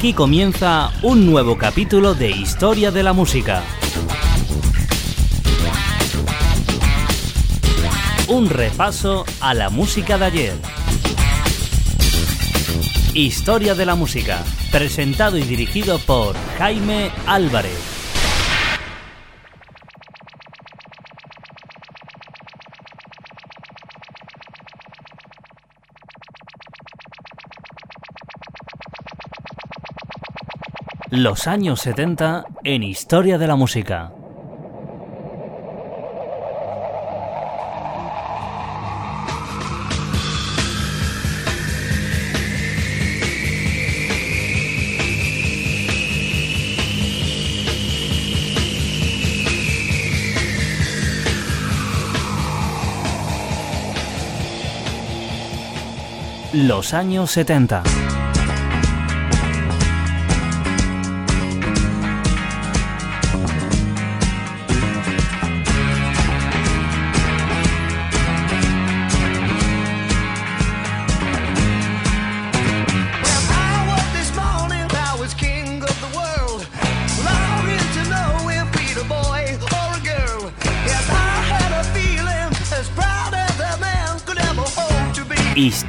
Aquí comienza un nuevo capítulo de Historia de la Música. Un repaso a la música de ayer. Historia de la Música, presentado y dirigido por Jaime Álvarez. Los años 70 en Historia de la Música. Los años 70.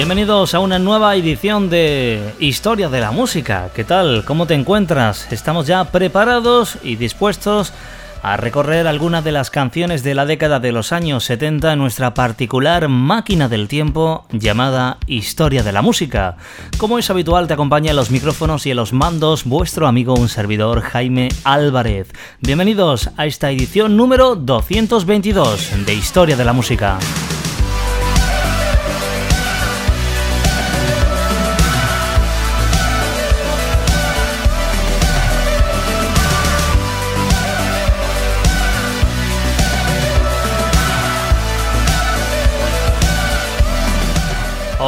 Bienvenidos a una nueva edición de Historia de la Música. ¿Qué tal? ¿Cómo te encuentras? Estamos ya preparados y dispuestos a recorrer algunas de las canciones de la década de los años 70 en nuestra particular máquina del tiempo llamada Historia de la Música. Como es habitual, te acompaña en los micrófonos y en los mandos vuestro amigo, un servidor, Jaime Álvarez. Bienvenidos a esta edición número 222 de Historia de la Música.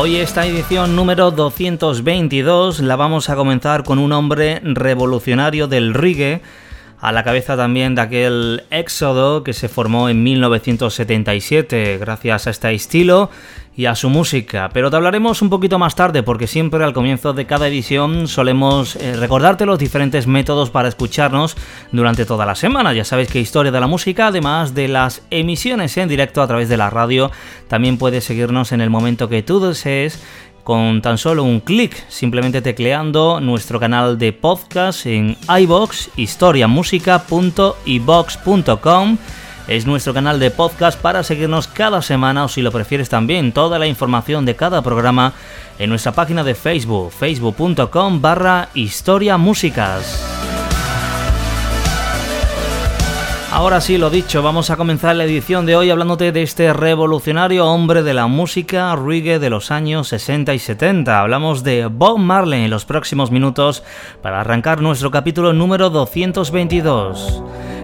Hoy esta edición número 222 la vamos a comenzar con un hombre revolucionario del reggae, a la cabeza también de aquel éxodo que se formó en 1977 gracias a este estilo y a su música, pero te hablaremos un poquito más tarde porque siempre al comienzo de cada edición solemos eh, recordarte los diferentes métodos para escucharnos durante toda la semana. Ya sabéis que Historia de la Música, además de las emisiones en directo a través de la radio, también puedes seguirnos en el momento que tú desees con tan solo un clic, simplemente tecleando nuestro canal de podcast en iBox, historiamusica.ibox.com es nuestro canal de podcast para seguirnos cada semana o si lo prefieres también toda la información de cada programa en nuestra página de Facebook, facebook.com barra historia Ahora sí, lo dicho, vamos a comenzar la edición de hoy hablándote de este revolucionario hombre de la música reggae de los años 60 y 70. Hablamos de Bob Marley en los próximos minutos para arrancar nuestro capítulo número 222.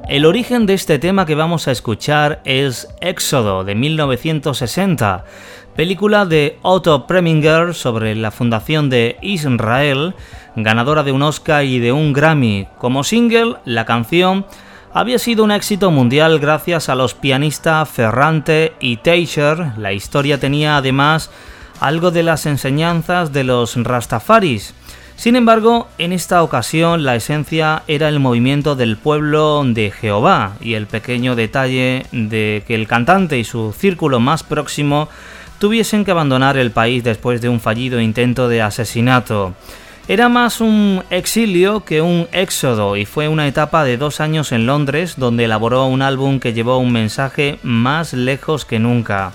El origen de este tema que vamos a escuchar es Éxodo de 1960, película de Otto Preminger sobre la fundación de Israel, ganadora de un Oscar y de un Grammy. Como single, la canción había sido un éxito mundial gracias a los pianistas Ferrante y Teicher. La historia tenía además algo de las enseñanzas de los Rastafaris Sin embargo, en esta ocasión la esencia era el movimiento del pueblo de Jehová y el pequeño detalle de que el cantante y su círculo más próximo tuviesen que abandonar el país después de un fallido intento de asesinato. Era más un exilio que un éxodo y fue una etapa de dos años en Londres donde elaboró un álbum que llevó un mensaje más lejos que nunca.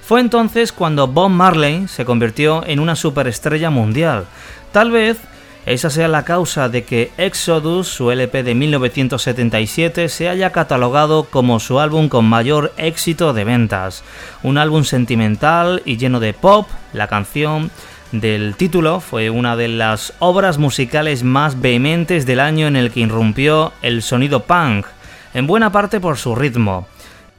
Fue entonces cuando Bob Marley se convirtió en una superestrella mundial. Tal vez esa sea la causa de que Exodus, su LP de 1977, se haya catalogado como su álbum con mayor éxito de ventas. Un álbum sentimental y lleno de pop, la canción del título fue una de las obras musicales más vehementes del año en el que irrumpió el sonido punk, en buena parte por su ritmo.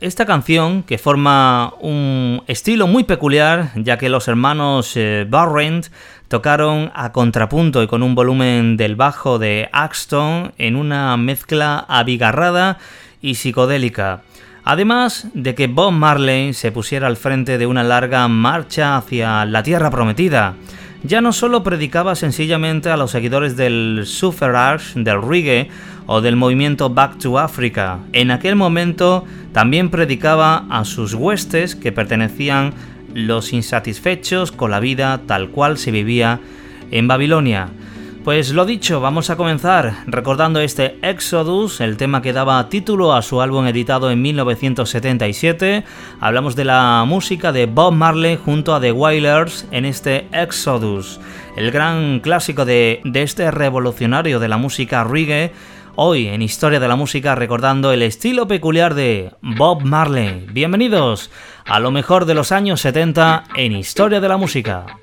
Esta canción, que forma un estilo muy peculiar, ya que los hermanos eh, Barrent tocaron a contrapunto y con un volumen del bajo de Axton en una mezcla abigarrada y psicodélica. Además de que Bob Marley se pusiera al frente de una larga marcha hacia la Tierra Prometida, ya no solo predicaba sencillamente a los seguidores del suffrage, del reggae o del movimiento Back to Africa, en aquel momento también predicaba a sus huestes que pertenecían los insatisfechos con la vida tal cual se vivía en Babilonia. Pues lo dicho, vamos a comenzar recordando este Exodus, el tema que daba título a su álbum editado en 1977. Hablamos de la música de Bob Marley junto a The Wailers en este Exodus, el gran clásico de, este revolucionario de la música reggae. Hoy en Historia de la Música recordando el estilo peculiar de Bob Marley. Bienvenidos a lo mejor de los años 70 en Historia de la Música.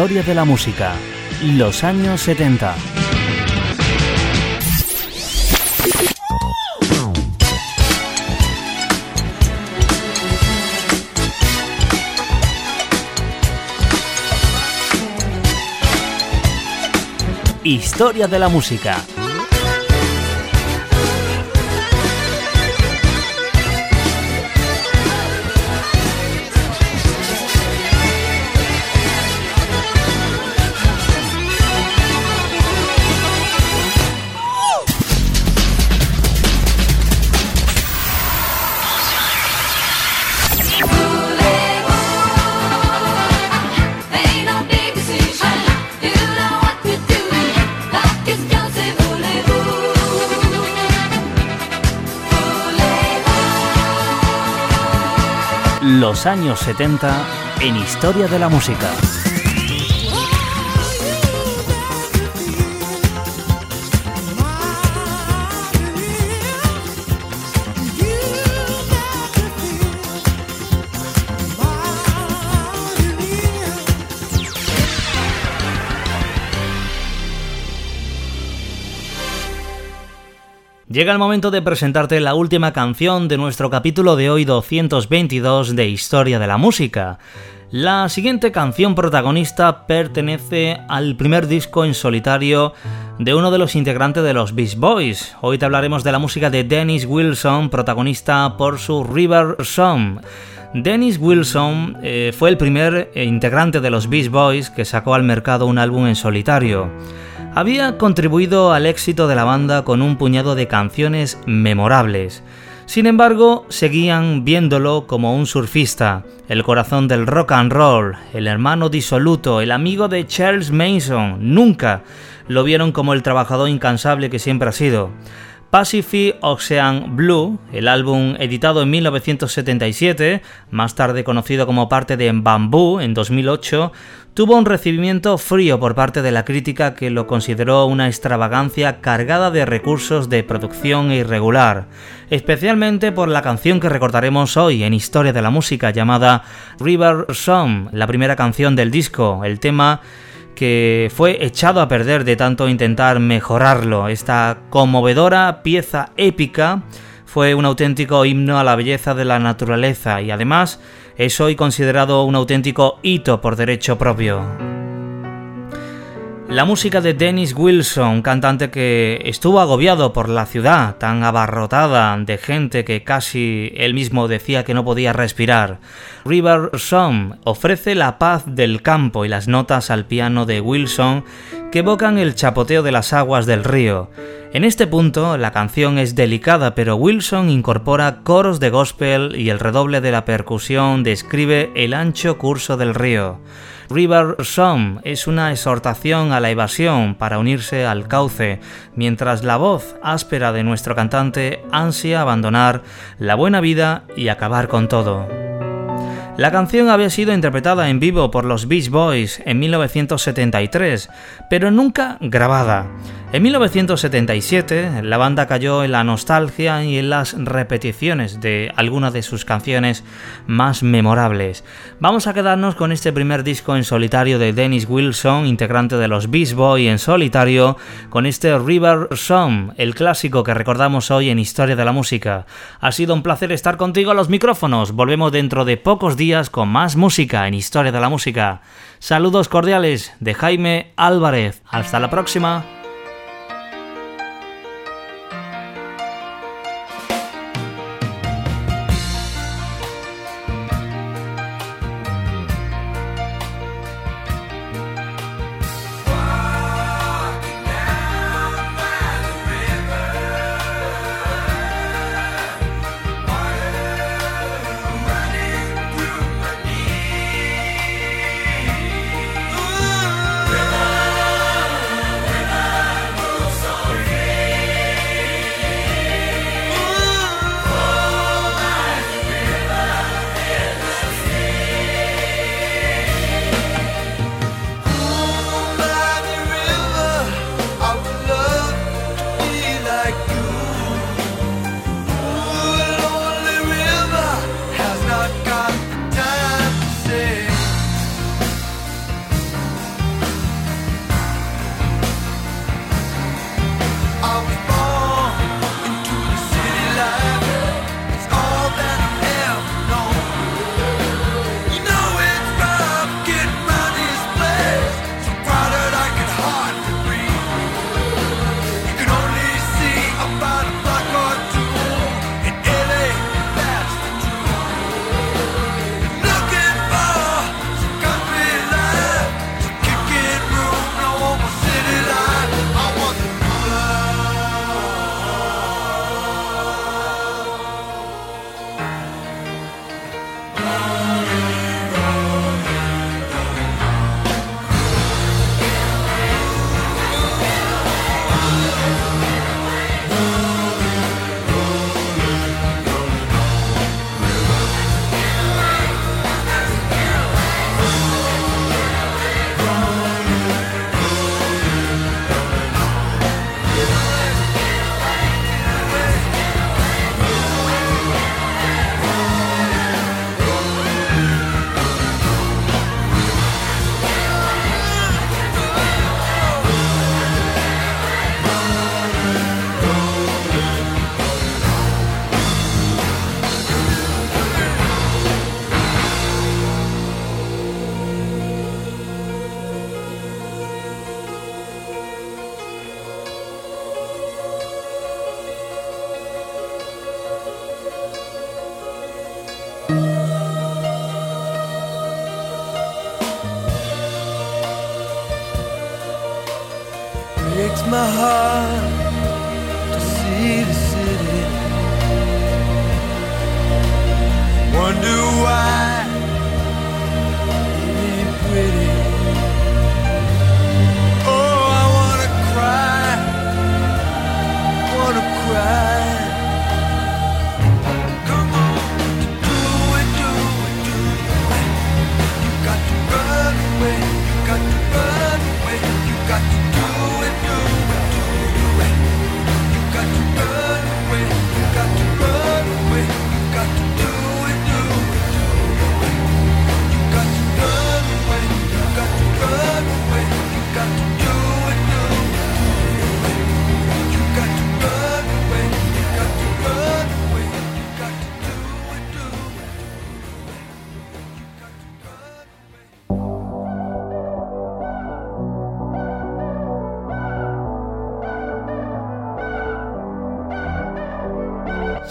Historia de la música. Los años 70. Historia de la música. Los años 70 en Historia de la Música. Llega el momento de presentarte la última canción de nuestro capítulo de hoy 222 de Historia de la Música. La siguiente canción protagonista pertenece al primer disco en solitario de uno de los integrantes de los Beast Boys. Hoy te hablaremos de la música de Dennis Wilson, protagonista por su River Song. Dennis Wilson eh, fue el primer integrante de los Beast Boys que sacó al mercado un álbum en solitario había contribuido al éxito de la banda con un puñado de canciones memorables. Sin embargo, seguían viéndolo como un surfista, el corazón del rock and roll, el hermano disoluto, el amigo de Charles Mason. Nunca lo vieron como el trabajador incansable que siempre ha sido. Pacific Ocean Blue, el álbum editado en 1977, más tarde conocido como parte de Bamboo en 2008, tuvo un recibimiento frío por parte de la crítica que lo consideró una extravagancia cargada de recursos de producción irregular, especialmente por la canción que recordaremos hoy en Historia de la Música llamada River Song, la primera canción del disco, el tema que fue echado a perder de tanto intentar mejorarlo. Esta conmovedora pieza épica fue un auténtico himno a la belleza de la naturaleza y además es hoy considerado un auténtico hito por derecho propio. La música de Dennis Wilson, cantante que estuvo agobiado por la ciudad tan abarrotada de gente que casi él mismo decía que no podía respirar. River Song ofrece la paz del campo y las notas al piano de Wilson que evocan el chapoteo de las aguas del río. En este punto, la canción es delicada, pero Wilson incorpora coros de gospel y el redoble de la percusión describe el ancho curso del río. River Song es una exhortación a la evasión para unirse al cauce, mientras la voz áspera de nuestro cantante ansia abandonar la buena vida y acabar con todo. La canción había sido interpretada en vivo por los Beach Boys en 1973, pero nunca grabada. En 1977, la banda cayó en la nostalgia y en las repeticiones de algunas de sus canciones más memorables. Vamos a quedarnos con este primer disco en solitario de Dennis Wilson, integrante de los Beast Boys en solitario, con este River Song, el clásico que recordamos hoy en Historia de la Música. Ha sido un placer estar contigo a los micrófonos. Volvemos dentro de pocos días con más música en Historia de la Música. Saludos cordiales de Jaime Álvarez. Hasta la próxima.